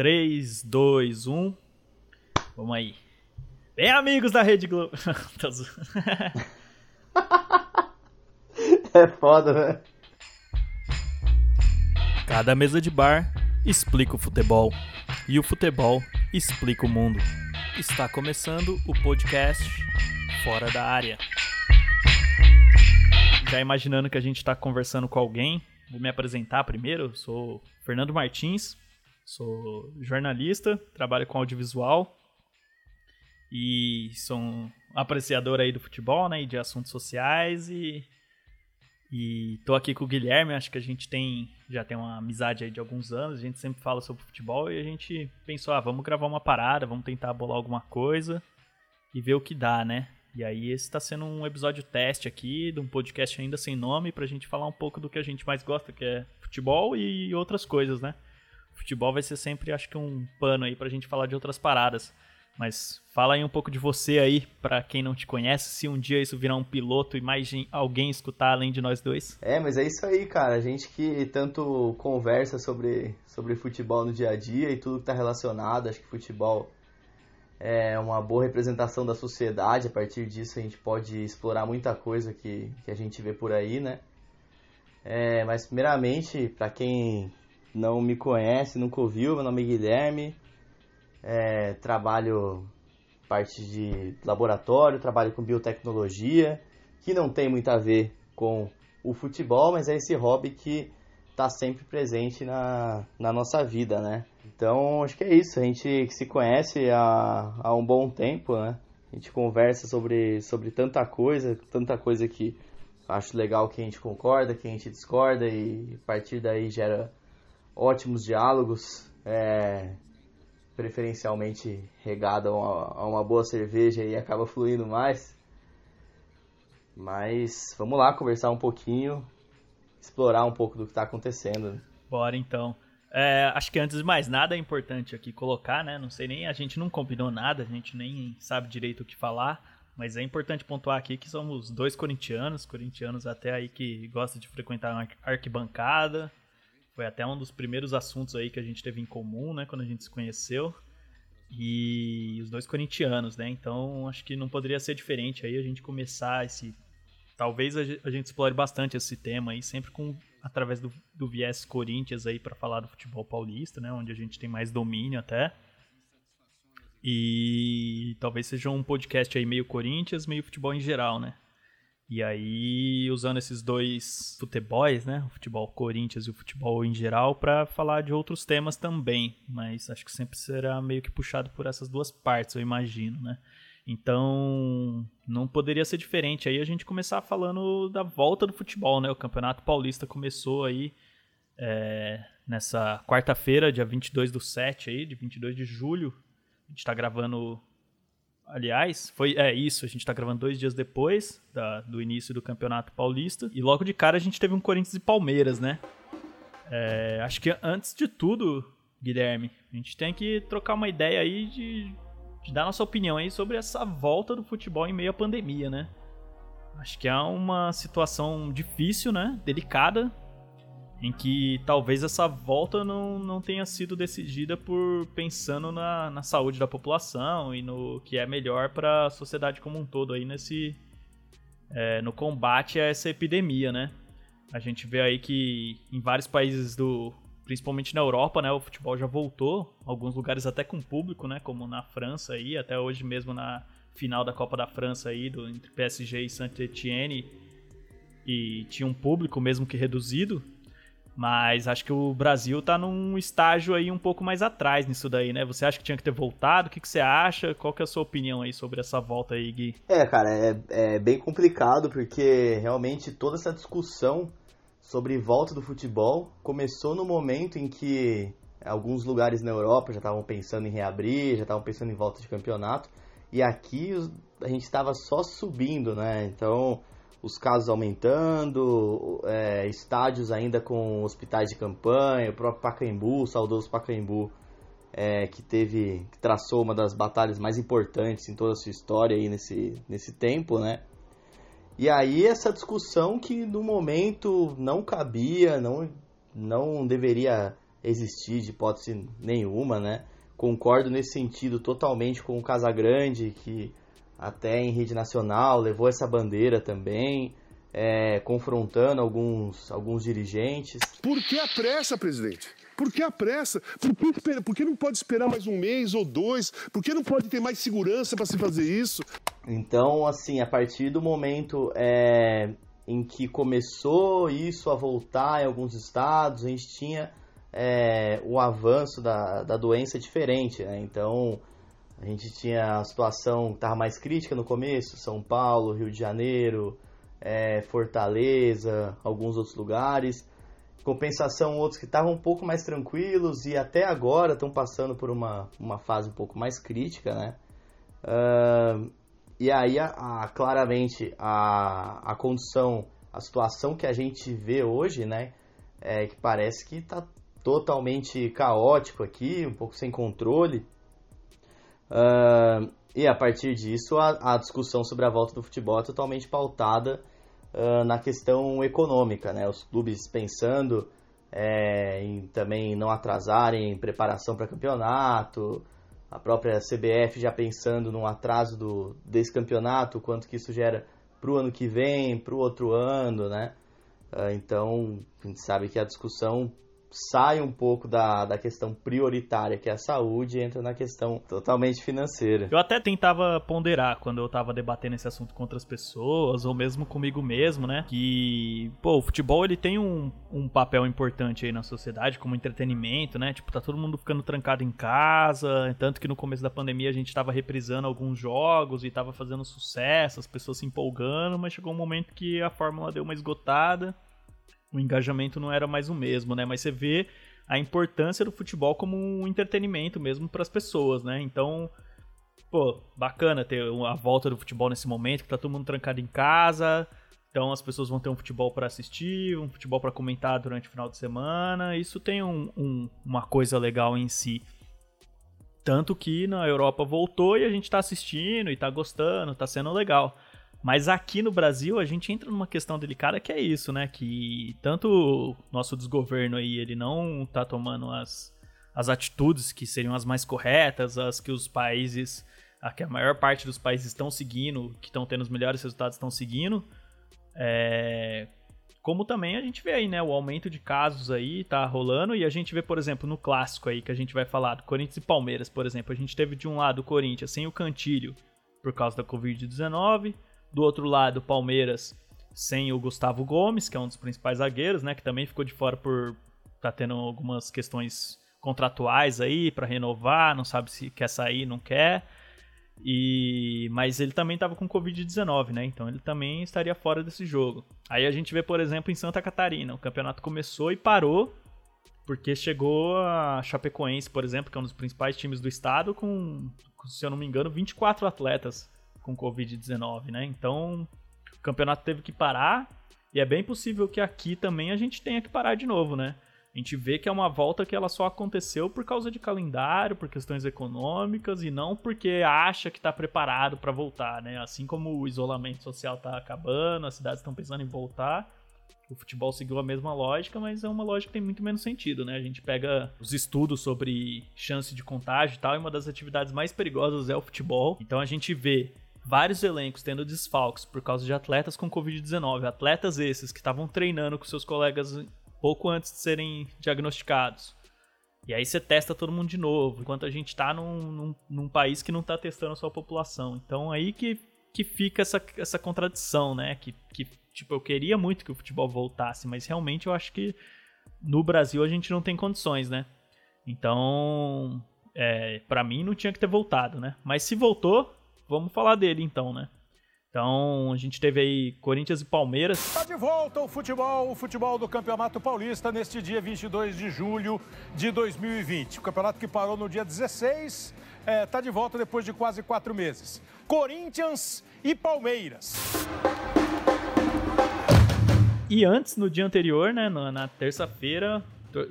3, 2, 1. Vamos aí. Bem, amigos da Rede Globo. é foda, né? Cada mesa de bar explica o futebol. E o futebol explica o mundo. Está começando o podcast Fora da Área. Já imaginando que a gente está conversando com alguém, vou me apresentar primeiro. Eu sou Fernando Martins, Sou jornalista, trabalho com audiovisual e sou um apreciador aí do futebol, né, e de assuntos sociais e e tô aqui com o Guilherme, acho que a gente tem já tem uma amizade aí de alguns anos, a gente sempre fala sobre futebol e a gente pensou, ah, vamos gravar uma parada, vamos tentar bolar alguma coisa e ver o que dá, né? E aí esse está sendo um episódio teste aqui, de um podcast ainda sem nome, pra gente falar um pouco do que a gente mais gosta, que é futebol e outras coisas, né? Futebol vai ser sempre, acho que, um pano aí pra gente falar de outras paradas. Mas fala aí um pouco de você aí, para quem não te conhece, se um dia isso virar um piloto e mais alguém escutar além de nós dois. É, mas é isso aí, cara. A gente que tanto conversa sobre, sobre futebol no dia a dia e tudo que tá relacionado. Acho que futebol é uma boa representação da sociedade. A partir disso a gente pode explorar muita coisa que, que a gente vê por aí, né? É, mas primeiramente, para quem não me conhece, nunca ouviu, meu nome é Guilherme, é, trabalho parte de laboratório, trabalho com biotecnologia, que não tem muito a ver com o futebol, mas é esse hobby que está sempre presente na, na nossa vida, né? Então, acho que é isso, a gente se conhece há, há um bom tempo, né? A gente conversa sobre, sobre tanta coisa, tanta coisa que acho legal que a gente concorda, que a gente discorda e a partir daí gera ótimos diálogos, é, preferencialmente regado a uma, a uma boa cerveja e acaba fluindo mais. Mas vamos lá conversar um pouquinho, explorar um pouco do que está acontecendo. Bora então. É, acho que antes de mais nada é importante aqui colocar, né? Não sei nem, a gente não combinou nada, a gente nem sabe direito o que falar, mas é importante pontuar aqui que somos dois corintianos, corintianos até aí que gosta de frequentar uma arquibancada, foi até um dos primeiros assuntos aí que a gente teve em comum, né, quando a gente se conheceu. E os dois corintianos, né? Então acho que não poderia ser diferente aí a gente começar esse. Talvez a gente explore bastante esse tema aí, sempre com através do, do viés Corinthians aí para falar do futebol paulista, né? Onde a gente tem mais domínio até. E talvez seja um podcast aí meio Corinthians, meio futebol em geral, né? E aí, usando esses dois futebols, né? O futebol Corinthians e o futebol em geral, para falar de outros temas também. Mas acho que sempre será meio que puxado por essas duas partes, eu imagino, né? Então, não poderia ser diferente aí a gente começar falando da volta do futebol, né? O Campeonato Paulista começou aí é, nessa quarta-feira, dia 22 do 7 aí, de 22 de julho. A gente tá gravando aliás, foi é isso, a gente tá gravando dois dias depois da, do início do Campeonato Paulista. E logo de cara a gente teve um Corinthians e Palmeiras, né? É, acho que antes de tudo, Guilherme, a gente tem que trocar uma ideia aí de, de dar nossa opinião aí sobre essa volta do futebol em meio à pandemia, né? Acho que é uma situação difícil, né? Delicada, em que talvez essa volta não, não tenha sido decidida por pensando na, na saúde da população e no que é melhor para a sociedade como um todo aí nesse é, no combate a essa epidemia, né? A gente vê aí que em vários países do principalmente na Europa, né, o futebol já voltou, alguns lugares até com público, né, como na França aí, até hoje mesmo na final da Copa da França aí do entre PSG e Saint-Étienne e tinha um público mesmo que reduzido, mas acho que o Brasil tá num estágio aí um pouco mais atrás nisso daí, né? Você acha que tinha que ter voltado? O que, que você acha? Qual que é a sua opinião aí sobre essa volta aí, Gui? É, cara, é, é bem complicado porque realmente toda essa discussão sobre volta do futebol começou no momento em que alguns lugares na Europa já estavam pensando em reabrir, já estavam pensando em volta de campeonato, e aqui a gente estava só subindo, né? Então os casos aumentando, é, estádios ainda com hospitais de campanha, o próprio Pacaembu, o saudoso Pacaembu, é, que teve, que traçou uma das batalhas mais importantes em toda a sua história aí nesse, nesse tempo, né? E aí essa discussão que no momento não cabia, não, não deveria existir de hipótese nenhuma, né? Concordo nesse sentido totalmente com o Casagrande, que até em rede nacional levou essa bandeira também, é, confrontando alguns, alguns dirigentes. Por que a pressa, presidente? Por que a pressa? Por que, por que não pode esperar mais um mês ou dois? Por que não pode ter mais segurança para se fazer isso? Então, assim, a partir do momento é, em que começou isso a voltar em alguns estados, a gente tinha é, o avanço da, da doença diferente, né? Então, a gente tinha a situação que estava mais crítica no começo, São Paulo, Rio de Janeiro, é, Fortaleza, alguns outros lugares compensação, outros que estavam um pouco mais tranquilos e até agora estão passando por uma, uma fase um pouco mais crítica, né? Uh, e aí, a, a, claramente, a, a condição, a situação que a gente vê hoje, né? É que parece que está totalmente caótico aqui, um pouco sem controle. Uh, e a partir disso, a, a discussão sobre a volta do futebol é totalmente pautada uh, na questão econômica, né? Os clubes pensando é, em também não atrasarem em preparação para campeonato, a própria CBF já pensando no atraso do, desse campeonato, quanto que isso gera para o ano que vem, para o outro ano, né? Uh, então, a gente sabe que a discussão sai um pouco da, da questão prioritária, que é a saúde, e entra na questão totalmente financeira. Eu até tentava ponderar quando eu tava debatendo esse assunto com outras pessoas, ou mesmo comigo mesmo, né? Que, pô, o futebol ele tem um, um papel importante aí na sociedade, como entretenimento, né? Tipo, tá todo mundo ficando trancado em casa, tanto que no começo da pandemia a gente tava reprisando alguns jogos e tava fazendo sucesso, as pessoas se empolgando, mas chegou um momento que a fórmula deu uma esgotada o engajamento não era mais o mesmo, né? Mas você vê a importância do futebol como um entretenimento mesmo para as pessoas, né? Então, pô, bacana ter a volta do futebol nesse momento, que tá todo mundo trancado em casa. Então as pessoas vão ter um futebol para assistir, um futebol para comentar durante o final de semana. Isso tem um, um, uma coisa legal em si. Tanto que na Europa voltou e a gente tá assistindo e tá gostando, tá sendo legal. Mas aqui no Brasil a gente entra numa questão delicada que é isso, né? Que tanto o nosso desgoverno aí, ele não tá tomando as, as atitudes que seriam as mais corretas, as que os países, a que a maior parte dos países estão seguindo, que estão tendo os melhores resultados estão seguindo. É, como também a gente vê aí, né, o aumento de casos aí tá rolando e a gente vê, por exemplo, no clássico aí que a gente vai falar do Corinthians e Palmeiras, por exemplo, a gente teve de um lado o Corinthians sem o Cantilho por causa da Covid-19, do outro lado, Palmeiras sem o Gustavo Gomes, que é um dos principais zagueiros, né? Que também ficou de fora por tá tendo algumas questões contratuais aí para renovar, não sabe se quer sair, não quer. E mas ele também estava com covid-19, né? Então ele também estaria fora desse jogo. Aí a gente vê, por exemplo, em Santa Catarina, o campeonato começou e parou porque chegou a Chapecoense, por exemplo, que é um dos principais times do estado com, se eu não me engano, 24 atletas com Covid-19, né? Então, o campeonato teve que parar e é bem possível que aqui também a gente tenha que parar de novo, né? A gente vê que é uma volta que ela só aconteceu por causa de calendário, por questões econômicas e não porque acha que está preparado para voltar, né? Assim como o isolamento social está acabando, as cidades estão pensando em voltar, o futebol seguiu a mesma lógica, mas é uma lógica que tem muito menos sentido, né? A gente pega os estudos sobre chance de contágio e tal, e uma das atividades mais perigosas é o futebol. Então a gente vê vários elencos tendo desfalques por causa de atletas com Covid-19. Atletas esses que estavam treinando com seus colegas pouco antes de serem diagnosticados. E aí você testa todo mundo de novo, enquanto a gente está num, num, num, país que não está testando a sua população. Então aí que, que fica essa, essa contradição, né? Que, que, tipo, eu queria muito que o futebol voltasse, mas realmente eu acho que no Brasil a gente não tem condições, né? Então, é, para mim não tinha que ter voltado, né? Mas se voltou, vamos falar dele então, né? Então, a gente teve aí Corinthians e Palmeiras. Está de volta o futebol, o futebol do Campeonato Paulista neste dia 22 de julho de 2020. O campeonato que parou no dia 16 está é, tá de volta depois de quase quatro meses. Corinthians e Palmeiras. E antes, no dia anterior, né, na, na terça-feira,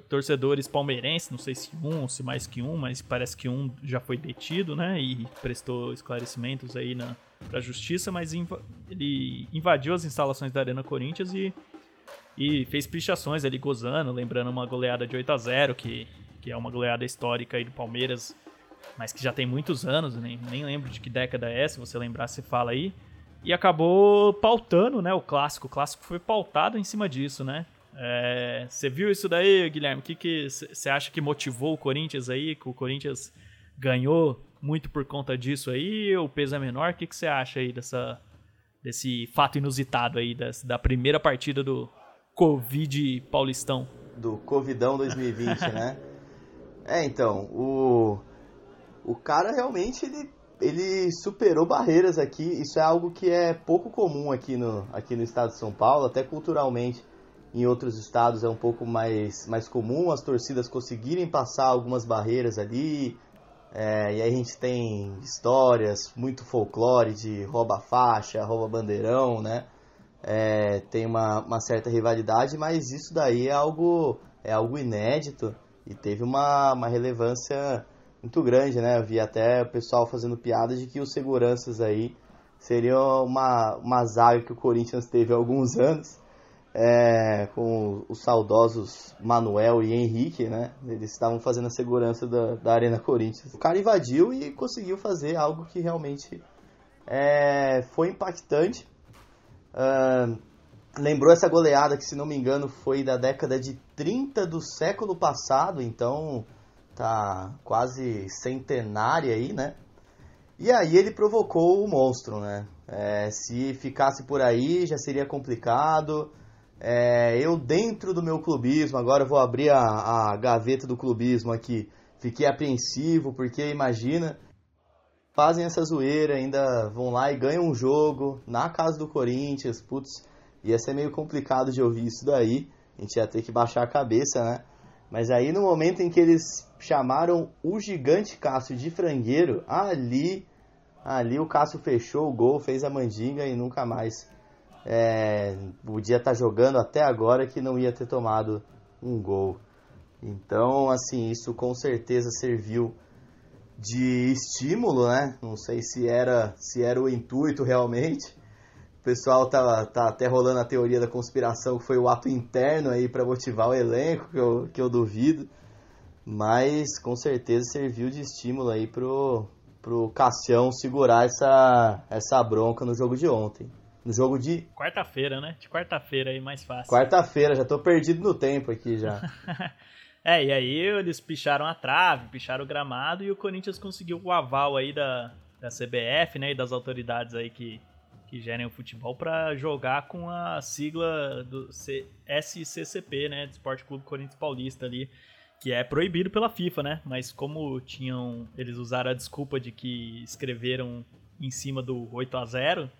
torcedores palmeirenses, não sei se um, se mais que um, mas parece que um já foi detido, né? E prestou esclarecimentos aí na pra justiça, mas inv ele invadiu as instalações da Arena Corinthians e, e fez pichações ali gozando, lembrando uma goleada de 8 a 0 que, que é uma goleada histórica aí do Palmeiras, mas que já tem muitos anos, nem, nem lembro de que década é, se você lembrar, você fala aí. E acabou pautando, né, o clássico. O clássico foi pautado em cima disso, né? É, você viu isso daí, Guilherme? O que você acha que motivou o Corinthians aí? Que o Corinthians ganhou muito por conta disso aí? O peso é menor? O que você acha aí dessa, desse fato inusitado aí, dessa, da primeira partida do Covid Paulistão? Do Covidão 2020, né? É, então, o, o cara realmente ele, ele superou barreiras aqui. Isso é algo que é pouco comum aqui no, aqui no estado de São Paulo, até culturalmente em outros estados é um pouco mais, mais comum as torcidas conseguirem passar algumas barreiras ali. É, e aí a gente tem histórias, muito folclore de rouba faixa, rouba bandeirão, né? É, tem uma, uma certa rivalidade, mas isso daí é algo, é algo inédito e teve uma, uma relevância muito grande, né? Eu vi até o pessoal fazendo piada de que os seguranças aí seriam uma, uma zaga que o Corinthians teve há alguns anos é, com os saudosos Manuel e Henrique, né? Eles estavam fazendo a segurança da, da Arena Corinthians. O cara invadiu e conseguiu fazer algo que realmente é, foi impactante. Uh, lembrou essa goleada que, se não me engano, foi da década de 30 do século passado, então tá quase centenária aí, né? E aí ele provocou o monstro, né? É, se ficasse por aí já seria complicado. É, eu, dentro do meu clubismo, agora vou abrir a, a gaveta do clubismo aqui. Fiquei apreensivo, porque imagina, fazem essa zoeira, ainda vão lá e ganham um jogo na casa do Corinthians. Putz, ia ser meio complicado de ouvir isso daí. A gente ia ter que baixar a cabeça, né? Mas aí no momento em que eles chamaram o gigante Cássio de frangueiro, ali, ali o Cássio fechou o gol, fez a mandinga e nunca mais é, podia estar tá jogando até agora que não ia ter tomado um gol. Então, assim, isso com certeza serviu de estímulo, né? Não sei se era, se era o intuito realmente. O pessoal tá, tá até rolando a teoria da conspiração que foi o ato interno aí para motivar o elenco, que eu, que eu duvido. Mas com certeza serviu de estímulo aí pro, pro Cassião segurar essa, essa bronca no jogo de ontem no jogo de. Quarta-feira, né? De quarta-feira aí mais fácil. Quarta-feira, já tô perdido no tempo aqui já. é, e aí eles picharam a trave, picharam o gramado e o Corinthians conseguiu o aval aí da, da CBF, né? E das autoridades aí que, que gerem o futebol para jogar com a sigla do C SCCP, né? Do Esporte Clube Corinthians Paulista ali. Que é proibido pela FIFA, né? Mas como tinham. Eles usaram a desculpa de que escreveram em cima do 8 a 0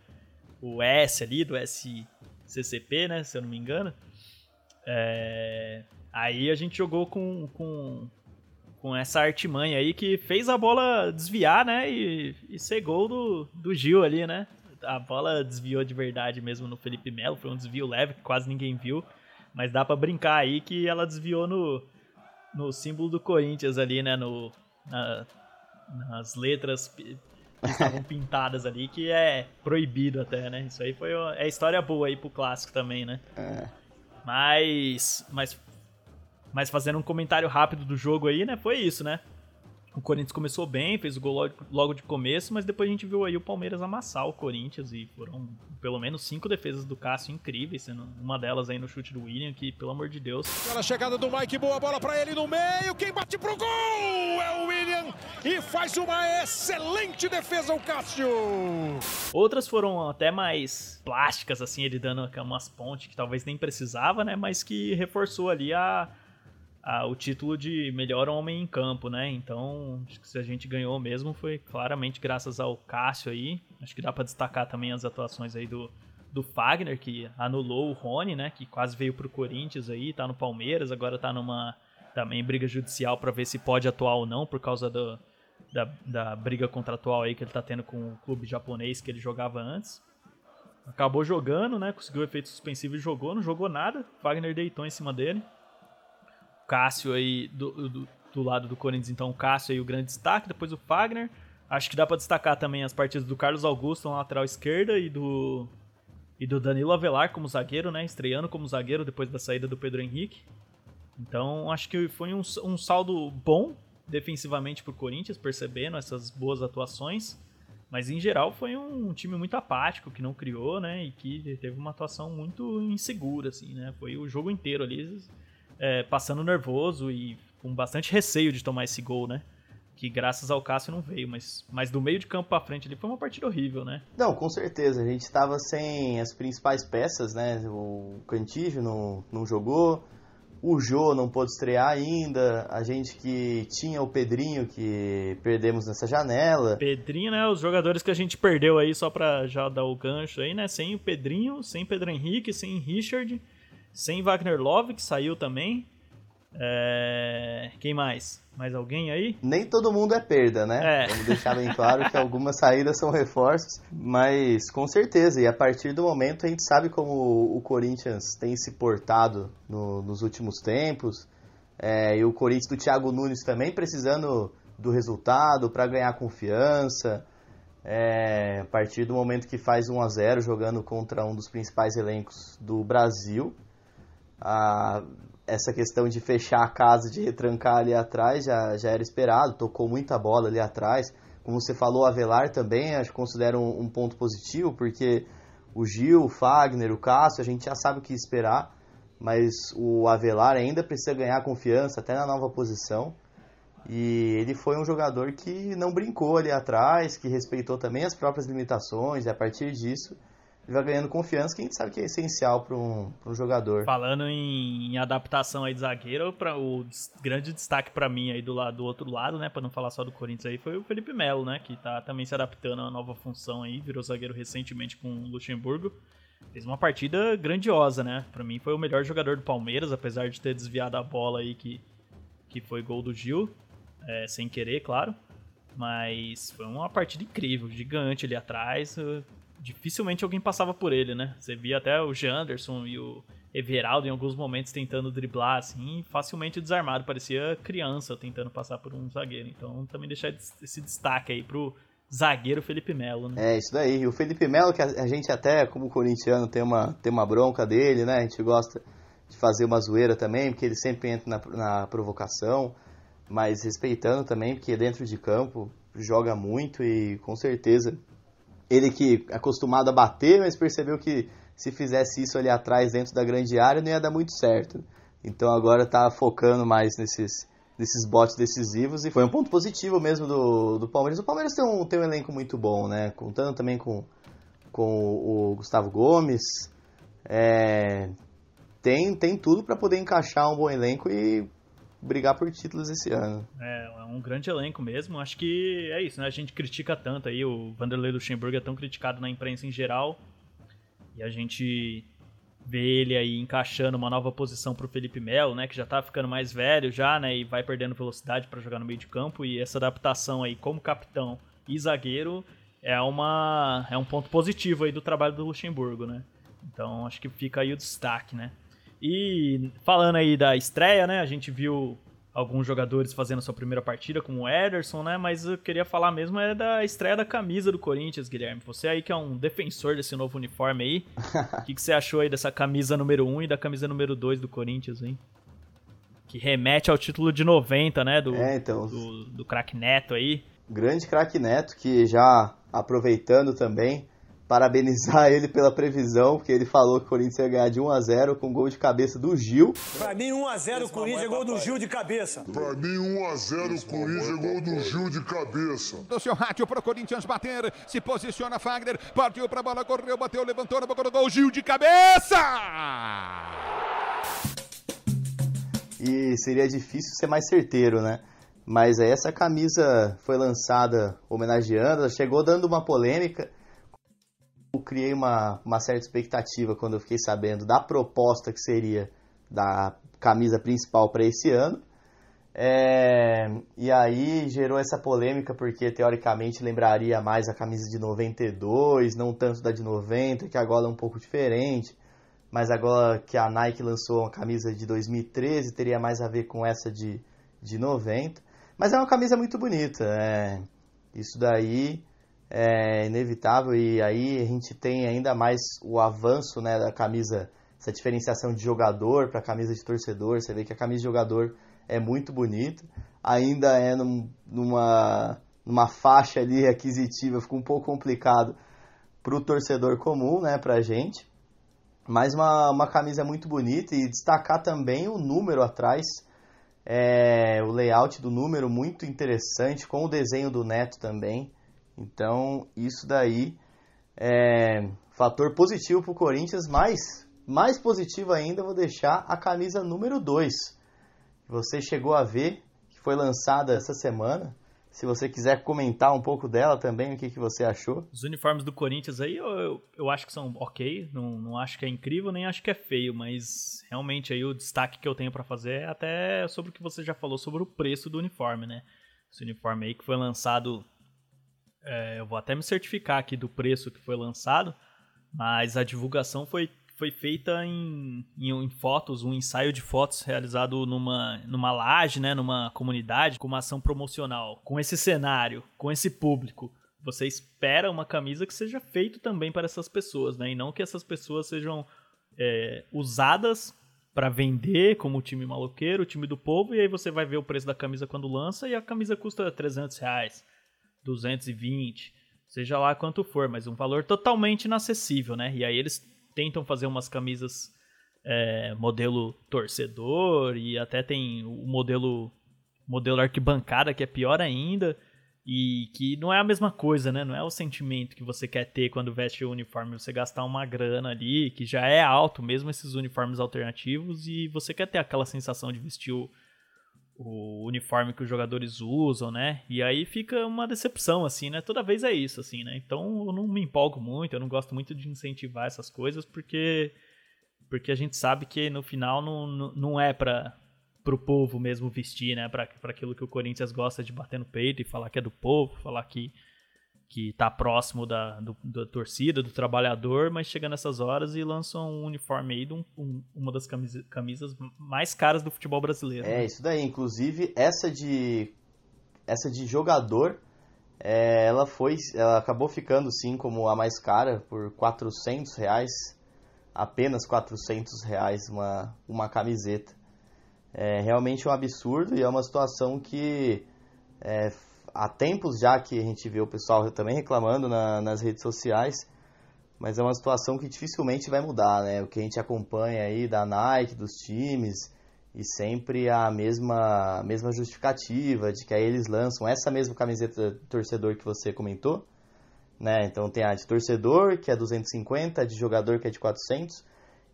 o S ali, do SCCP, né? Se eu não me engano. É... Aí a gente jogou com, com, com essa artimanha aí que fez a bola desviar, né? E, e ser gol do, do Gil ali, né? A bola desviou de verdade mesmo no Felipe Melo. Foi um desvio leve que quase ninguém viu. Mas dá para brincar aí que ela desviou no, no símbolo do Corinthians ali, né? No, na, nas letras estavam pintadas ali, que é proibido até, né? Isso aí foi é história boa aí pro clássico também, né? É. Mas, mas, mas fazendo um comentário rápido do jogo aí, né? Foi isso, né? O Corinthians começou bem, fez o gol logo de começo, mas depois a gente viu aí o Palmeiras amassar o Corinthians e foram pelo menos cinco defesas do Cássio incríveis, sendo uma delas aí no chute do William, que pelo amor de Deus. Pela chegada do Mike, boa bola para ele no meio, quem bate pro gol é o William e faz uma excelente defesa o Cássio. Outras foram até mais plásticas, assim, ele dando umas pontes que talvez nem precisava, né, mas que reforçou ali a o título de melhor homem em campo, né? Então, acho que se a gente ganhou mesmo foi claramente graças ao Cássio aí. Acho que dá para destacar também as atuações aí do, do Fagner, que anulou o Rony, né? Que quase veio pro Corinthians aí, tá no Palmeiras, agora tá numa também briga judicial para ver se pode atuar ou não por causa do, da, da briga contratual aí que ele tá tendo com o clube japonês que ele jogava antes. Acabou jogando, né? Conseguiu efeito suspensivo e jogou, não jogou nada. Fagner deitou em cima dele. Cássio aí do, do, do, lado do Corinthians, então o Cássio aí o grande destaque, depois o Fagner. Acho que dá para destacar também as partidas do Carlos Augusto na lateral esquerda e do E do Danilo Avelar como zagueiro, né? Estreando como zagueiro depois da saída do Pedro Henrique. Então acho que foi um, um saldo bom defensivamente pro Corinthians, percebendo essas boas atuações. Mas em geral foi um time muito apático, que não criou, né? E que teve uma atuação muito insegura, assim, né? Foi o jogo inteiro ali é, passando nervoso e com bastante receio de tomar esse gol, né? Que graças ao Cássio não veio, mas, mas do meio de campo para frente ali foi uma partida horrível, né? Não, com certeza. A gente estava sem as principais peças, né? O Cantígio não, não jogou, o Jô não pôde estrear ainda. A gente que tinha o Pedrinho, que perdemos nessa janela. Pedrinho, né? Os jogadores que a gente perdeu aí, só pra já dar o gancho aí, né? Sem o Pedrinho, sem Pedro Henrique, sem Richard, sem Wagner Love, que saiu também. É... Quem mais? Mais alguém aí? Nem todo mundo é perda, né? É. Vamos deixar bem claro que algumas saídas são reforços, mas com certeza. E a partir do momento a gente sabe como o Corinthians tem se portado no, nos últimos tempos. É, e o Corinthians do Thiago Nunes também precisando do resultado para ganhar confiança. É, a partir do momento que faz 1 a 0 jogando contra um dos principais elencos do Brasil, a, essa questão de fechar a casa, de retrancar ali atrás, já, já era esperado, tocou muita bola ali atrás. Como você falou, Avelar também, acho que considero um, um, ponto positivo, porque o Gil, o Fagner, o Cássio, a gente já sabe o que esperar, mas o Avelar ainda precisa ganhar confiança, até na nova posição. E ele foi um jogador que não brincou ali atrás, que respeitou também as próprias limitações, e a partir disso ele vai ganhando confiança, que a gente sabe que é essencial para um, um jogador. Falando em, em, adaptação aí de zagueiro, pra, o grande destaque para mim aí do, lado, do outro lado, né, para não falar só do Corinthians aí, foi o Felipe Melo, né, que tá também se adaptando a uma nova função aí, virou zagueiro recentemente com o Luxemburgo. Fez uma partida grandiosa, né? Para mim foi o melhor jogador do Palmeiras, apesar de ter desviado a bola aí que, que foi gol do Gil, é, sem querer, claro. Mas foi uma partida incrível, gigante ali atrás dificilmente alguém passava por ele, né? Você via até o Janderson e o Everaldo em alguns momentos tentando driblar, assim, facilmente desarmado. Parecia criança tentando passar por um zagueiro. Então também deixar esse destaque aí pro zagueiro Felipe Melo, né? É, isso daí. O Felipe Melo, que a gente até, como corintiano, tem uma, tem uma bronca dele, né? A gente gosta de fazer uma zoeira também, porque ele sempre entra na, na provocação, mas respeitando também, porque dentro de campo joga muito e com certeza ele que é acostumado a bater, mas percebeu que se fizesse isso ali atrás, dentro da grande área, não ia dar muito certo. Então agora está focando mais nesses, nesses botes decisivos e foi um ponto positivo mesmo do, do Palmeiras. O Palmeiras tem um, tem um elenco muito bom, né? Contando também com, com o Gustavo Gomes. É, tem, tem tudo para poder encaixar um bom elenco e brigar por títulos esse ano. É, é um grande elenco mesmo. Acho que é isso, né? A gente critica tanto aí, o Vanderlei Luxemburgo é tão criticado na imprensa em geral. E a gente vê ele aí encaixando uma nova posição pro Felipe Melo, né, que já tá ficando mais velho já, né, e vai perdendo velocidade para jogar no meio de campo e essa adaptação aí como capitão e zagueiro é uma é um ponto positivo aí do trabalho do Luxemburgo, né? Então acho que fica aí o destaque, né? E falando aí da estreia, né? A gente viu alguns jogadores fazendo sua primeira partida, como o Ederson, né? Mas eu queria falar mesmo é da estreia da camisa do Corinthians, Guilherme. Você aí que é um defensor desse novo uniforme aí, o que, que você achou aí dessa camisa número 1 e da camisa número 2 do Corinthians, hein? Que remete ao título de 90, né? Do, é, então, do, do craque Neto aí. Grande craque Neto, que já aproveitando também, parabenizar ele pela previsão, porque ele falou que o Corinthians ia ganhar de 1 a 0 com gol de cabeça do Gil. Pra mim, 1 a 0 o Corinthians é gol do Gil de cabeça. Pra mim, 1 a 0 o Corinthians é gol do Gil de cabeça. Do seu rádio para o Corinthians bater, se posiciona Fagner, partiu pra bola, correu, bateu, levantou na boca do gol, Gil de cabeça! E seria difícil ser mais certeiro, né? Mas aí essa camisa foi lançada homenageando, ela chegou dando uma polêmica eu criei uma, uma certa expectativa quando eu fiquei sabendo da proposta que seria da camisa principal para esse ano. É, e aí gerou essa polêmica porque teoricamente lembraria mais a camisa de 92, não tanto da de 90, que agora é um pouco diferente. Mas agora que a Nike lançou uma camisa de 2013, teria mais a ver com essa de, de 90. Mas é uma camisa muito bonita. É, isso daí é inevitável e aí a gente tem ainda mais o avanço né, da camisa, essa diferenciação de jogador para camisa de torcedor. Você vê que a camisa de jogador é muito bonita, ainda é num, numa, numa faixa ali aquisitiva, fica um pouco complicado para o torcedor comum, né, para a gente. Mas uma, uma camisa muito bonita e destacar também o número atrás, é, o layout do número muito interessante, com o desenho do Neto também. Então, isso daí é fator positivo para o Corinthians, mas mais positivo ainda, vou deixar a camisa número 2. Você chegou a ver, que foi lançada essa semana. Se você quiser comentar um pouco dela também, o que, que você achou? Os uniformes do Corinthians aí, eu, eu, eu acho que são ok. Não, não acho que é incrível, nem acho que é feio, mas realmente aí o destaque que eu tenho para fazer é até sobre o que você já falou sobre o preço do uniforme, né? Esse uniforme aí que foi lançado é, eu vou até me certificar aqui do preço que foi lançado, mas a divulgação foi, foi feita em, em, em, fotos, um ensaio de fotos realizado numa, numa laje, né, numa comunidade, com uma ação promocional. Com esse cenário, com esse público, você espera uma camisa que seja feita também para essas pessoas, né, e não que essas pessoas sejam é, usadas para vender como o time maloqueiro, o time do povo, e aí você vai ver o preço da camisa quando lança e a camisa custa 300 reais. 220, seja lá quanto for, mas um valor totalmente inacessível, né? E aí eles tentam fazer umas camisas é, modelo torcedor e até tem o modelo modelo arquibancada que é pior ainda e que não é a mesma coisa, né? Não é o sentimento que você quer ter quando veste o uniforme, você gastar uma grana ali que já é alto, mesmo esses uniformes alternativos e você quer ter aquela sensação de vestir o o uniforme que os jogadores usam, né? E aí fica uma decepção, assim, né? Toda vez é isso, assim, né? Então eu não me empolgo muito, eu não gosto muito de incentivar essas coisas, porque porque a gente sabe que no final não, não é para pro povo mesmo vestir, né? Para aquilo que o Corinthians gosta de bater no peito e falar que é do povo, falar que que tá próximo da, do, da torcida, do trabalhador, mas chega nessas horas e lançam um uniforme aí de um, um, uma das camisas, camisas mais caras do futebol brasileiro. É, né? isso daí. Inclusive, essa de essa de jogador, é, ela foi, ela acabou ficando sim como a mais cara por 400 reais, apenas 400 reais uma, uma camiseta. É realmente um absurdo e é uma situação que é, há tempos já que a gente vê o pessoal também reclamando na, nas redes sociais, mas é uma situação que dificilmente vai mudar, né? O que a gente acompanha aí da Nike, dos times, e sempre a mesma, mesma justificativa de que aí eles lançam essa mesma camiseta torcedor que você comentou, né? Então tem a de torcedor, que é 250, a de jogador, que é de 400,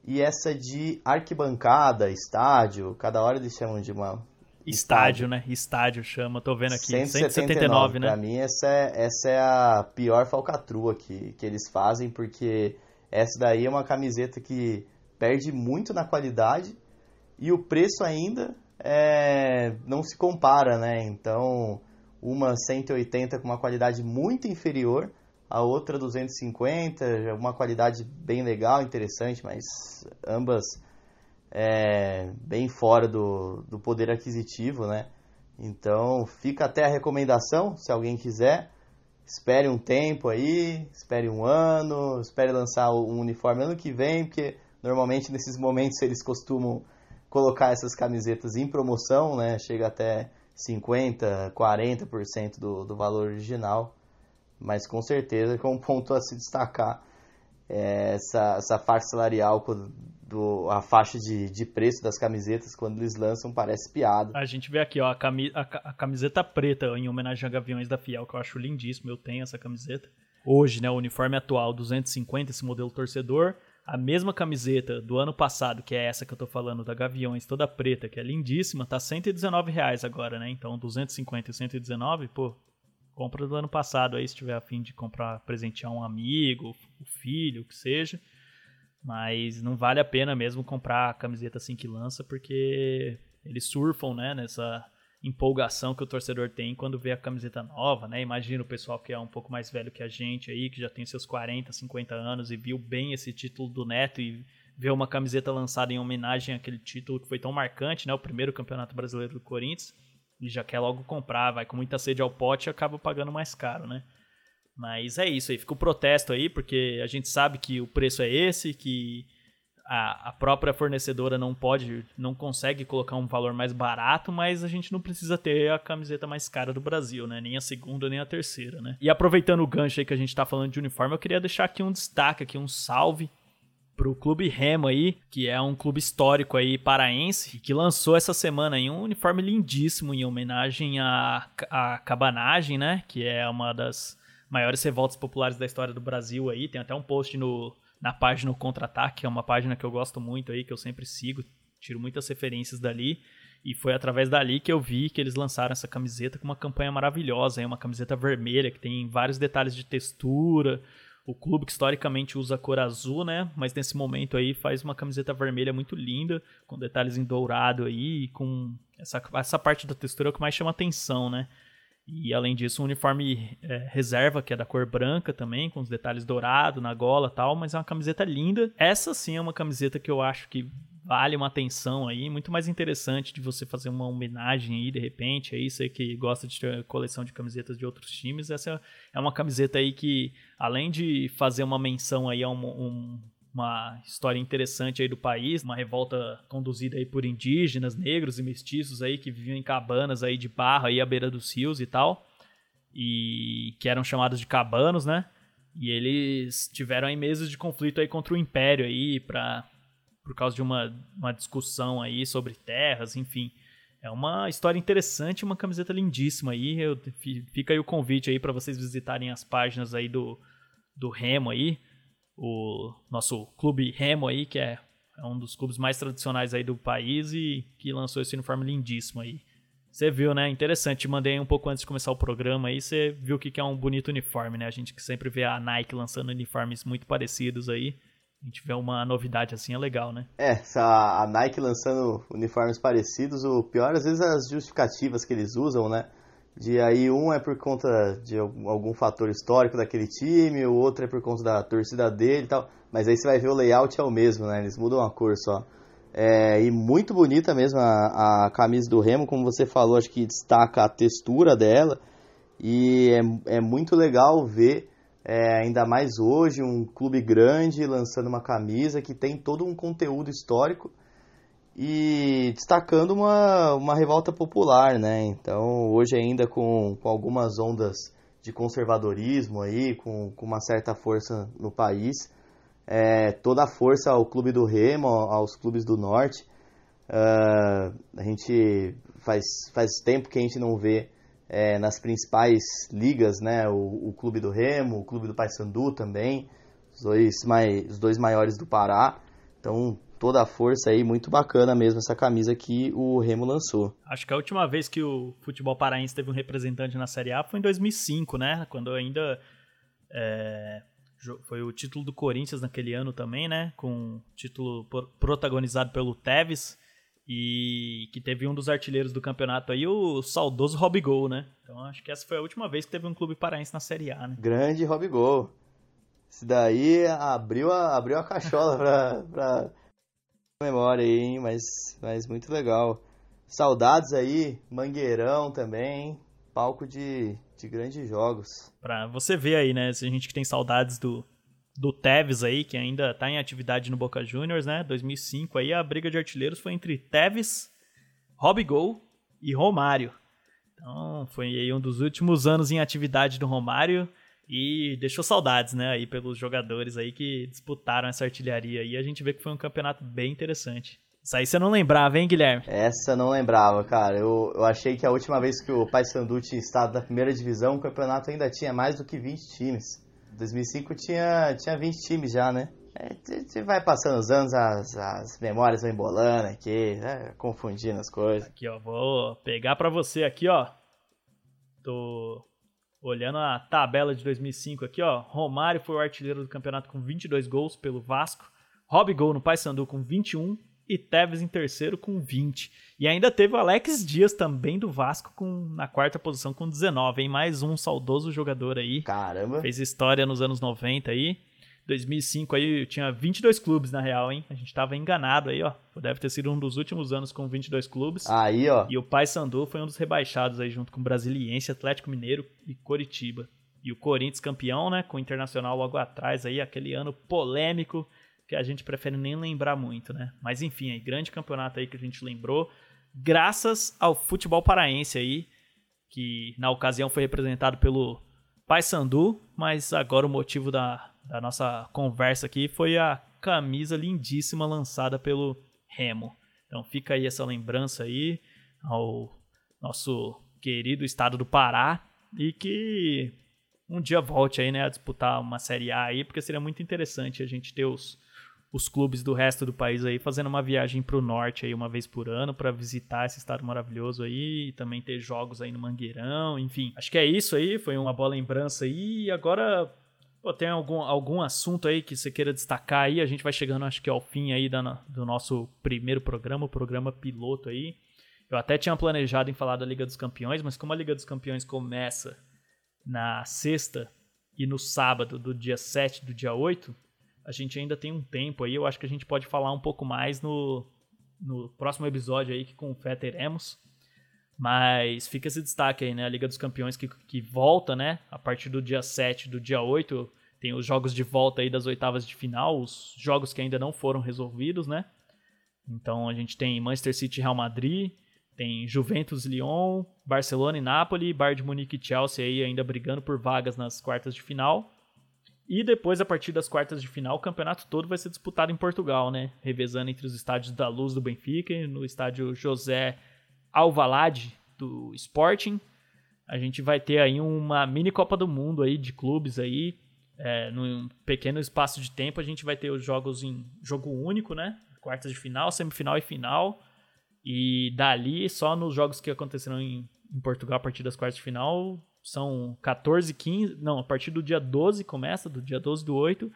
e essa de arquibancada, estádio, cada hora eles chamam de uma Estádio, né? Estádio chama, tô vendo aqui. 179, 179 né? Pra mim, essa é, essa é a pior falcatrua que, que eles fazem, porque essa daí é uma camiseta que perde muito na qualidade e o preço ainda é, não se compara, né? Então, uma 180 com uma qualidade muito inferior, a outra 250, uma qualidade bem legal, interessante, mas ambas é, bem fora do, do poder aquisitivo, né? Então fica até a recomendação, se alguém quiser, espere um tempo aí, espere um ano, espere lançar um uniforme ano que vem, porque normalmente nesses momentos eles costumam colocar essas camisetas em promoção, né? Chega até 50, 40% do, do valor original, mas com certeza com um ponto a se destacar é, essa, essa faixa salarial do, a faixa de, de preço das camisetas quando eles lançam parece piada. A gente vê aqui, ó, a, cami a, a, camiseta preta em homenagem a Gaviões da Fiel, que eu acho lindíssimo, eu tenho essa camiseta. Hoje, né, o uniforme atual 250, esse modelo torcedor, a mesma camiseta do ano passado, que é essa que eu tô falando, da Gaviões, toda preta, que é lindíssima, tá 119 reais agora, né? Então 250 e 119, pô, compra do ano passado aí se tiver a fim de comprar, presentear um amigo, o filho, o que seja. Mas não vale a pena mesmo comprar a camiseta assim que lança, porque eles surfam, né, nessa empolgação que o torcedor tem quando vê a camiseta nova, né? Imagina o pessoal que é um pouco mais velho que a gente aí, que já tem seus 40, 50 anos e viu bem esse título do Neto e vê uma camiseta lançada em homenagem àquele título que foi tão marcante, né? O primeiro campeonato brasileiro do Corinthians. E já quer logo comprar, vai com muita sede ao pote e acaba pagando mais caro, né? Mas é isso aí, fica o protesto aí, porque a gente sabe que o preço é esse, que a, a própria fornecedora não pode, não consegue colocar um valor mais barato, mas a gente não precisa ter a camiseta mais cara do Brasil, né? Nem a segunda, nem a terceira, né? E aproveitando o gancho aí que a gente tá falando de uniforme, eu queria deixar aqui um destaque, aqui um salve pro Clube Remo aí, que é um clube histórico aí paraense, que lançou essa semana aí um uniforme lindíssimo em homenagem à, à cabanagem, né? Que é uma das maiores revoltas populares da história do Brasil aí. Tem até um post no, na página O Contra-Ataque, que é uma página que eu gosto muito aí, que eu sempre sigo, tiro muitas referências dali. E foi através dali que eu vi que eles lançaram essa camiseta com uma campanha maravilhosa, é uma camiseta vermelha que tem vários detalhes de textura. O clube que historicamente usa a cor azul, né? Mas nesse momento aí faz uma camiseta vermelha muito linda, com detalhes em dourado aí, com essa, essa parte da textura é o que mais chama atenção, né? E além disso, um uniforme é, reserva, que é da cor branca também, com os detalhes dourados na gola tal, mas é uma camiseta linda. Essa sim é uma camiseta que eu acho que vale uma atenção aí, muito mais interessante de você fazer uma homenagem aí, de repente, aí você que gosta de ter coleção de camisetas de outros times, essa é uma camiseta aí que, além de fazer uma menção aí a um, um uma história interessante aí do país, uma revolta conduzida aí por indígenas, negros e mestiços aí que viviam em cabanas aí de barro aí à beira dos rios e tal, e que eram chamados de cabanos, né? E eles tiveram aí meses de conflito aí contra o império aí para por causa de uma, uma discussão aí sobre terras, enfim. É uma história interessante, uma camiseta lindíssima aí. Eu, fica aí o convite aí para vocês visitarem as páginas aí do, do Remo aí o nosso clube Remo aí, que é, é um dos clubes mais tradicionais aí do país e que lançou esse uniforme lindíssimo aí. Você viu, né? Interessante. Mandei um pouco antes de começar o programa aí. Você viu o que é um bonito uniforme, né? A gente que sempre vê a Nike lançando uniformes muito parecidos aí. A gente vê uma novidade assim, é legal, né? É, a Nike lançando uniformes parecidos, o pior às vezes é as justificativas que eles usam, né? De aí um é por conta de algum fator histórico daquele time, o outro é por conta da torcida dele e tal. Mas aí você vai ver o layout é o mesmo, né? Eles mudam a cor só. É, e muito bonita mesmo a, a camisa do Remo, como você falou, acho que destaca a textura dela. E é, é muito legal ver, é, ainda mais hoje, um clube grande lançando uma camisa que tem todo um conteúdo histórico e destacando uma, uma revolta popular, né? Então, hoje ainda com, com algumas ondas de conservadorismo aí, com, com uma certa força no país, é, toda a força ao clube do Remo, aos clubes do Norte. Uh, a gente faz, faz tempo que a gente não vê é, nas principais ligas, né? O, o clube do Remo, o clube do Paysandu também, os dois, mais, os dois maiores do Pará. Então, toda a força aí, muito bacana mesmo essa camisa que o Remo lançou. Acho que a última vez que o futebol paraense teve um representante na Série A foi em 2005, né? Quando ainda é, foi o título do Corinthians naquele ano também, né? Com título protagonizado pelo Tevez e que teve um dos artilheiros do campeonato aí, o saudoso Robigol, né? Então acho que essa foi a última vez que teve um clube paraense na Série A, né? Grande Robigol. Isso daí abriu a, abriu a cachola pra, pra memória aí? Mas, mas muito legal. Saudades aí, Mangueirão também, palco de, de grandes jogos. Pra você ver aí, né? Se a gente que tem saudades do, do Tevez aí, que ainda tá em atividade no Boca Juniors, né? 2005 aí, a briga de artilheiros foi entre Tevez, Robigol e Romário. Então, foi aí um dos últimos anos em atividade do Romário. E deixou saudades, né, aí pelos jogadores aí que disputaram essa artilharia. E a gente vê que foi um campeonato bem interessante. Isso aí você não lembrava, hein, Guilherme? Essa eu não lembrava, cara. Eu, eu achei que a última vez que o Paysandu tinha estado na primeira divisão, o campeonato ainda tinha mais do que 20 times. Em 2005 tinha, tinha 20 times já, né? Você é, vai passando os anos, as, as memórias vão embolando aqui, né? confundindo as coisas. Aqui, ó, vou pegar para você aqui, ó. Tô Olhando a tabela de 2005 aqui, ó, Romário foi o artilheiro do campeonato com 22 gols pelo Vasco, Rob Gol no Paysandu com 21 e Tevez em terceiro com 20. E ainda teve o Alex Dias também do Vasco com, na quarta posição com 19, hein? Mais um saudoso jogador aí. Caramba. Fez história nos anos 90 aí. 2005 aí tinha 22 clubes na real, hein? A gente tava enganado aí, ó. Deve ter sido um dos últimos anos com 22 clubes. Aí, ó. E o Paysandu foi um dos rebaixados aí junto com Brasiliense, Atlético Mineiro e Coritiba. E o Corinthians campeão, né? Com o Internacional logo atrás aí, aquele ano polêmico que a gente prefere nem lembrar muito, né? Mas enfim, aí, grande campeonato aí que a gente lembrou, graças ao futebol paraense aí, que na ocasião foi representado pelo Paysandu, mas agora o motivo da, da nossa conversa aqui foi a camisa lindíssima lançada pelo Remo. Então fica aí essa lembrança aí ao nosso querido estado do Pará e que um dia volte aí, né, a disputar uma Série A aí, porque seria muito interessante a gente ter os, os clubes do resto do país aí fazendo uma viagem para o norte aí uma vez por ano para visitar esse estado maravilhoso aí e também ter jogos aí no Mangueirão, enfim. Acho que é isso aí, foi uma boa lembrança aí e agora pô, tem algum, algum assunto aí que você queira destacar aí? A gente vai chegando acho que ao fim aí da, do nosso primeiro programa, o programa piloto aí. Eu até tinha planejado em falar da Liga dos Campeões, mas como a Liga dos Campeões começa na sexta e no sábado do dia 7 do dia 8, a gente ainda tem um tempo aí. Eu acho que a gente pode falar um pouco mais no, no próximo episódio aí, que com fé teremos. Mas fica esse destaque aí, né? A Liga dos Campeões que, que volta, né? A partir do dia 7, do dia 8, tem os jogos de volta aí das oitavas de final, os jogos que ainda não foram resolvidos, né? Então a gente tem Manchester City Real Madrid, tem Juventus Lyon, Barcelona e Napoli, Bayern de Munique e Chelsea aí ainda brigando por vagas nas quartas de final. E depois, a partir das quartas de final, o campeonato todo vai ser disputado em Portugal, né? Revezando entre os estádios da Luz do Benfica no estádio José Alvalade do Sporting. A gente vai ter aí uma mini Copa do Mundo aí de clubes aí. É, num pequeno espaço de tempo, a gente vai ter os jogos em jogo único, né? Quartas de final, semifinal e final. E dali, só nos jogos que aconteceram em, em Portugal a partir das quartas de final, são 14, 15. Não, a partir do dia 12 começa, do dia 12 do 8.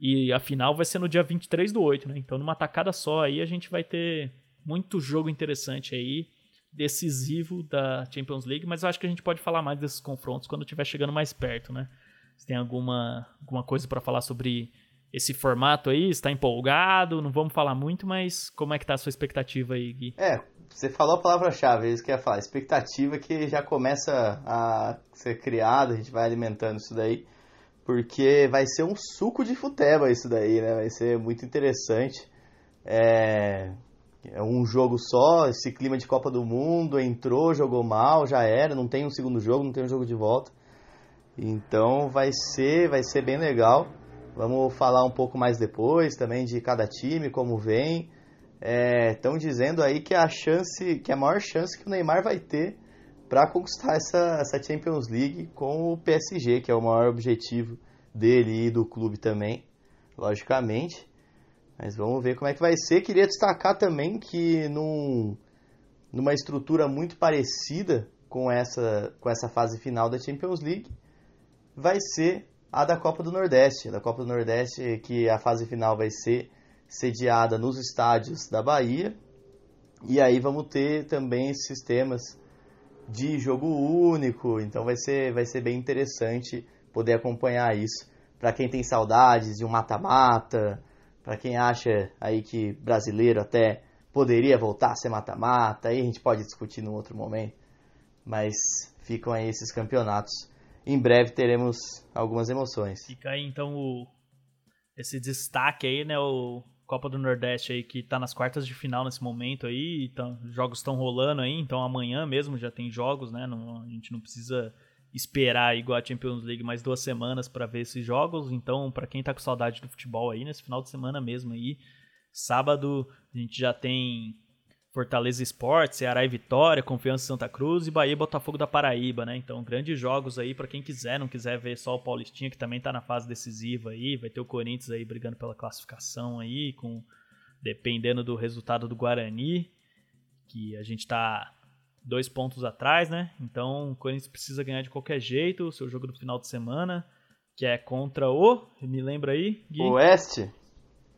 E a final vai ser no dia 23 do 8, né? Então, numa tacada só aí, a gente vai ter muito jogo interessante aí, decisivo da Champions League. Mas eu acho que a gente pode falar mais desses confrontos quando estiver chegando mais perto, né? Se tem alguma, alguma coisa para falar sobre esse formato aí? Está empolgado? Não vamos falar muito, mas como é que tá a sua expectativa aí, Gui? É, você falou a palavra-chave, é isso que eu ia falar. Expectativa que já começa a ser criada, a gente vai alimentando isso daí. Porque vai ser um suco de futebol isso daí, né? Vai ser muito interessante. É, é um jogo só, esse clima de Copa do Mundo, entrou, jogou mal, já era, não tem um segundo jogo, não tem um jogo de volta. Então vai ser, vai ser bem legal. Vamos falar um pouco mais depois também de cada time, como vem estão é, dizendo aí que a chance, que a maior chance que o Neymar vai ter para conquistar essa, essa Champions League com o PSG, que é o maior objetivo dele e do clube também, logicamente. Mas vamos ver como é que vai ser. Queria destacar também que num, numa estrutura muito parecida com essa, com essa fase final da Champions League, vai ser a da Copa do Nordeste. Da Copa do Nordeste, que a fase final vai ser sediada nos estádios da Bahia. E aí vamos ter também sistemas de jogo único, então vai ser, vai ser bem interessante poder acompanhar isso. Para quem tem saudades de um mata-mata, para quem acha aí que brasileiro até poderia voltar a ser mata-mata, aí a gente pode discutir num outro momento. Mas ficam aí esses campeonatos. Em breve teremos algumas emoções. Fica aí então o, esse destaque aí, né? O Copa do Nordeste aí que tá nas quartas de final nesse momento aí, então, jogos estão rolando aí, então amanhã mesmo já tem jogos, né? Não, a gente não precisa esperar igual a Champions League mais duas semanas para ver esses jogos. Então, para quem tá com saudade do futebol aí, nesse final de semana mesmo aí, sábado a gente já tem Fortaleza Esporte, Ceará e Vitória, Confiança Santa Cruz e Bahia e Botafogo da Paraíba, né? Então, grandes jogos aí para quem quiser, não quiser ver só o Paulistinha, que também tá na fase decisiva aí, vai ter o Corinthians aí brigando pela classificação aí, com dependendo do resultado do Guarani, que a gente tá dois pontos atrás, né? Então, o Corinthians precisa ganhar de qualquer jeito, o seu jogo do final de semana, que é contra o, me lembra aí, Gui? Oeste.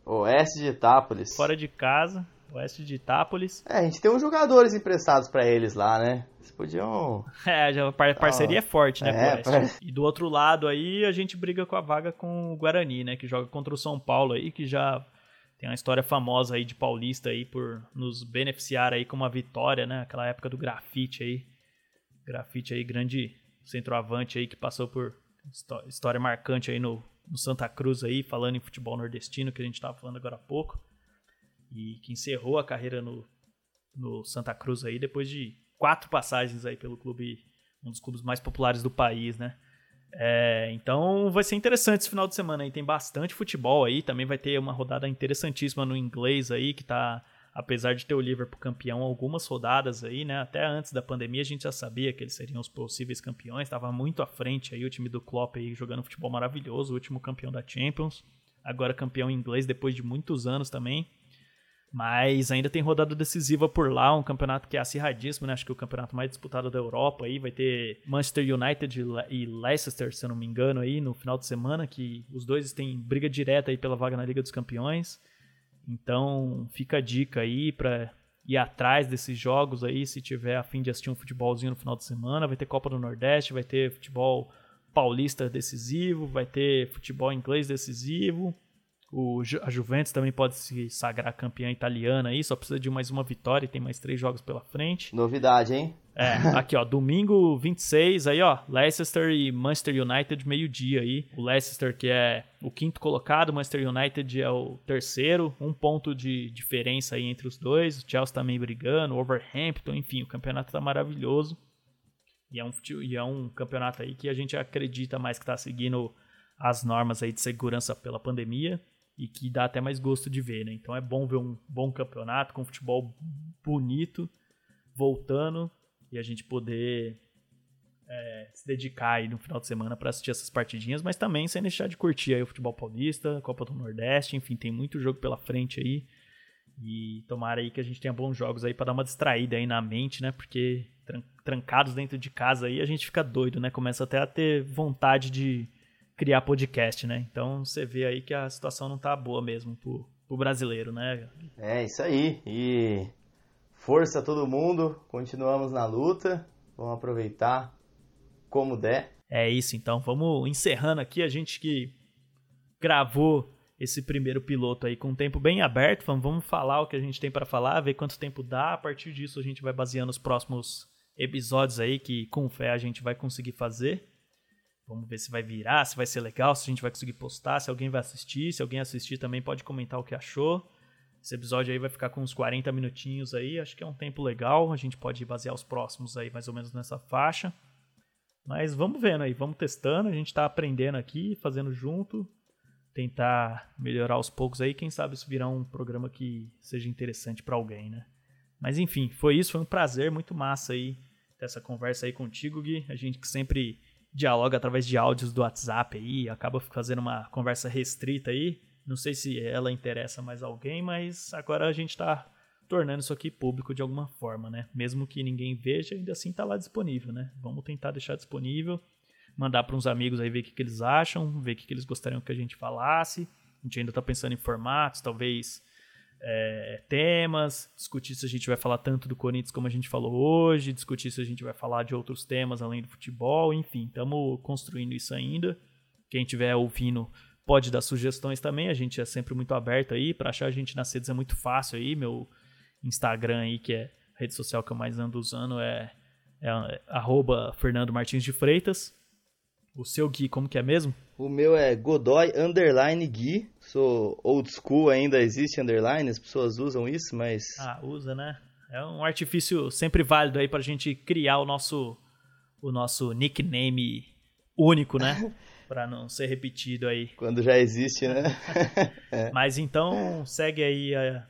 Oeste de Itápolis. Fora de casa, oeste de Itápolis. É, a gente tem uns jogadores emprestados para eles lá, né? Eles podiam. É, já, par parceria é forte, né, é, par... E do outro lado aí, a gente briga com a vaga com o Guarani, né? Que joga contra o São Paulo aí, que já tem uma história famosa aí de paulista aí por nos beneficiar aí com uma vitória, né? Aquela época do grafite aí. Grafite aí, grande centroavante aí que passou por História marcante aí no, no Santa Cruz aí, falando em futebol nordestino, que a gente estava falando agora há pouco. E que encerrou a carreira no, no Santa Cruz aí, depois de quatro passagens aí pelo clube, um dos clubes mais populares do país, né? É, então vai ser interessante esse final de semana aí. Tem bastante futebol aí. Também vai ter uma rodada interessantíssima no inglês aí, que tá apesar de ter o Liverpool campeão algumas rodadas aí, né? Até antes da pandemia a gente já sabia que eles seriam os possíveis campeões, estava muito à frente aí o time do Klopp aí jogando futebol maravilhoso, o último campeão da Champions, agora campeão inglês depois de muitos anos também. Mas ainda tem rodada decisiva por lá, um campeonato que é acirradíssimo, né? Acho que é o campeonato mais disputado da Europa aí. Vai ter Manchester United e Leicester, se eu não me engano, aí no final de semana, que os dois têm briga direta aí pela vaga na Liga dos Campeões. Então fica a dica aí para ir atrás desses jogos aí, se tiver a fim de assistir um futebolzinho no final de semana. Vai ter Copa do Nordeste, vai ter futebol paulista decisivo, vai ter futebol inglês decisivo. O, a Juventus também pode se sagrar campeã italiana aí, só precisa de mais uma vitória e tem mais três jogos pela frente. Novidade, hein? É, aqui ó, domingo 26, aí ó, Leicester e Manchester United meio-dia aí. O Leicester que é o quinto colocado, o Manchester United é o terceiro, um ponto de diferença aí entre os dois. O Chelsea também brigando, o Overhampton, enfim, o campeonato tá maravilhoso. E é um, e é um campeonato aí que a gente acredita mais que tá seguindo as normas aí de segurança pela pandemia e que dá até mais gosto de ver, né? Então é bom ver um bom campeonato com futebol bonito voltando e a gente poder é, se dedicar aí no final de semana para assistir essas partidinhas, mas também sem deixar de curtir aí o futebol paulista, Copa do Nordeste, enfim, tem muito jogo pela frente aí. E tomara aí que a gente tenha bons jogos aí para dar uma distraída aí na mente, né? Porque trancados dentro de casa aí a gente fica doido, né? Começa até a ter vontade de criar podcast, né? Então você vê aí que a situação não tá boa mesmo pro, pro brasileiro, né? É, isso aí. E força a todo mundo, continuamos na luta, vamos aproveitar como der. É isso, então vamos encerrando aqui a gente que gravou esse primeiro piloto aí com o tempo bem aberto, vamos falar o que a gente tem para falar, ver quanto tempo dá, a partir disso a gente vai baseando os próximos episódios aí que com fé a gente vai conseguir fazer. Vamos ver se vai virar, se vai ser legal, se a gente vai conseguir postar, se alguém vai assistir. Se alguém assistir também pode comentar o que achou. Esse episódio aí vai ficar com uns 40 minutinhos aí, acho que é um tempo legal. A gente pode basear os próximos aí mais ou menos nessa faixa. Mas vamos vendo aí, vamos testando. A gente está aprendendo aqui, fazendo junto. Tentar melhorar aos poucos aí. Quem sabe isso virar um programa que seja interessante para alguém, né? Mas enfim, foi isso. Foi um prazer, muito massa aí ter essa conversa aí contigo, Gui. A gente que sempre dialoga através de áudios do WhatsApp aí, acaba fazendo uma conversa restrita aí. Não sei se ela interessa mais alguém, mas agora a gente está tornando isso aqui público de alguma forma, né? Mesmo que ninguém veja, ainda assim está lá disponível, né? Vamos tentar deixar disponível, mandar para uns amigos aí ver o que, que eles acham, ver o que, que eles gostariam que a gente falasse. A gente ainda está pensando em formatos, talvez é, temas, discutir se a gente vai falar tanto do Corinthians como a gente falou hoje, discutir se a gente vai falar de outros temas além do futebol, enfim, estamos construindo isso ainda. Quem estiver ouvindo pode dar sugestões também, a gente é sempre muito aberto aí, para achar a gente nas redes é muito fácil aí, meu Instagram aí, que é a rede social que eu mais ando usando, é, é, é Fernando Martins de Freitas. O seu Gui, como que é mesmo? O meu é Godoy Underline Gui. Sou old school ainda, existe underline, as pessoas usam isso, mas. Ah, usa, né? É um artifício sempre válido aí pra gente criar o nosso, o nosso nickname único, né? pra não ser repetido aí. Quando já existe, né? é. Mas então, segue aí a,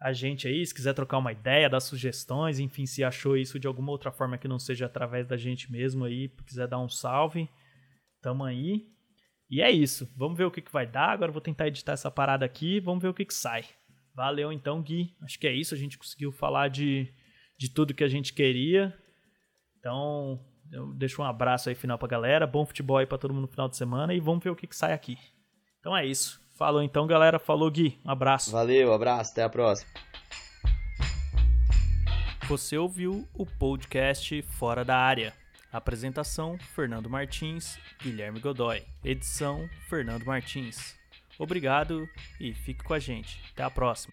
a gente aí, se quiser trocar uma ideia, dar sugestões, enfim, se achou isso de alguma outra forma que não seja através da gente mesmo aí, quiser dar um salve, tamo aí. E é isso. Vamos ver o que, que vai dar. Agora vou tentar editar essa parada aqui. Vamos ver o que, que sai. Valeu então, Gui. Acho que é isso. A gente conseguiu falar de, de tudo que a gente queria. Então, eu deixo um abraço aí final pra galera. Bom futebol aí pra todo mundo no final de semana. E vamos ver o que, que sai aqui. Então é isso. Falou então, galera. Falou, Gui. Um abraço. Valeu, abraço. Até a próxima. Você ouviu o podcast Fora da Área. Apresentação: Fernando Martins, Guilherme Godoy. Edição: Fernando Martins. Obrigado e fique com a gente. Até a próxima.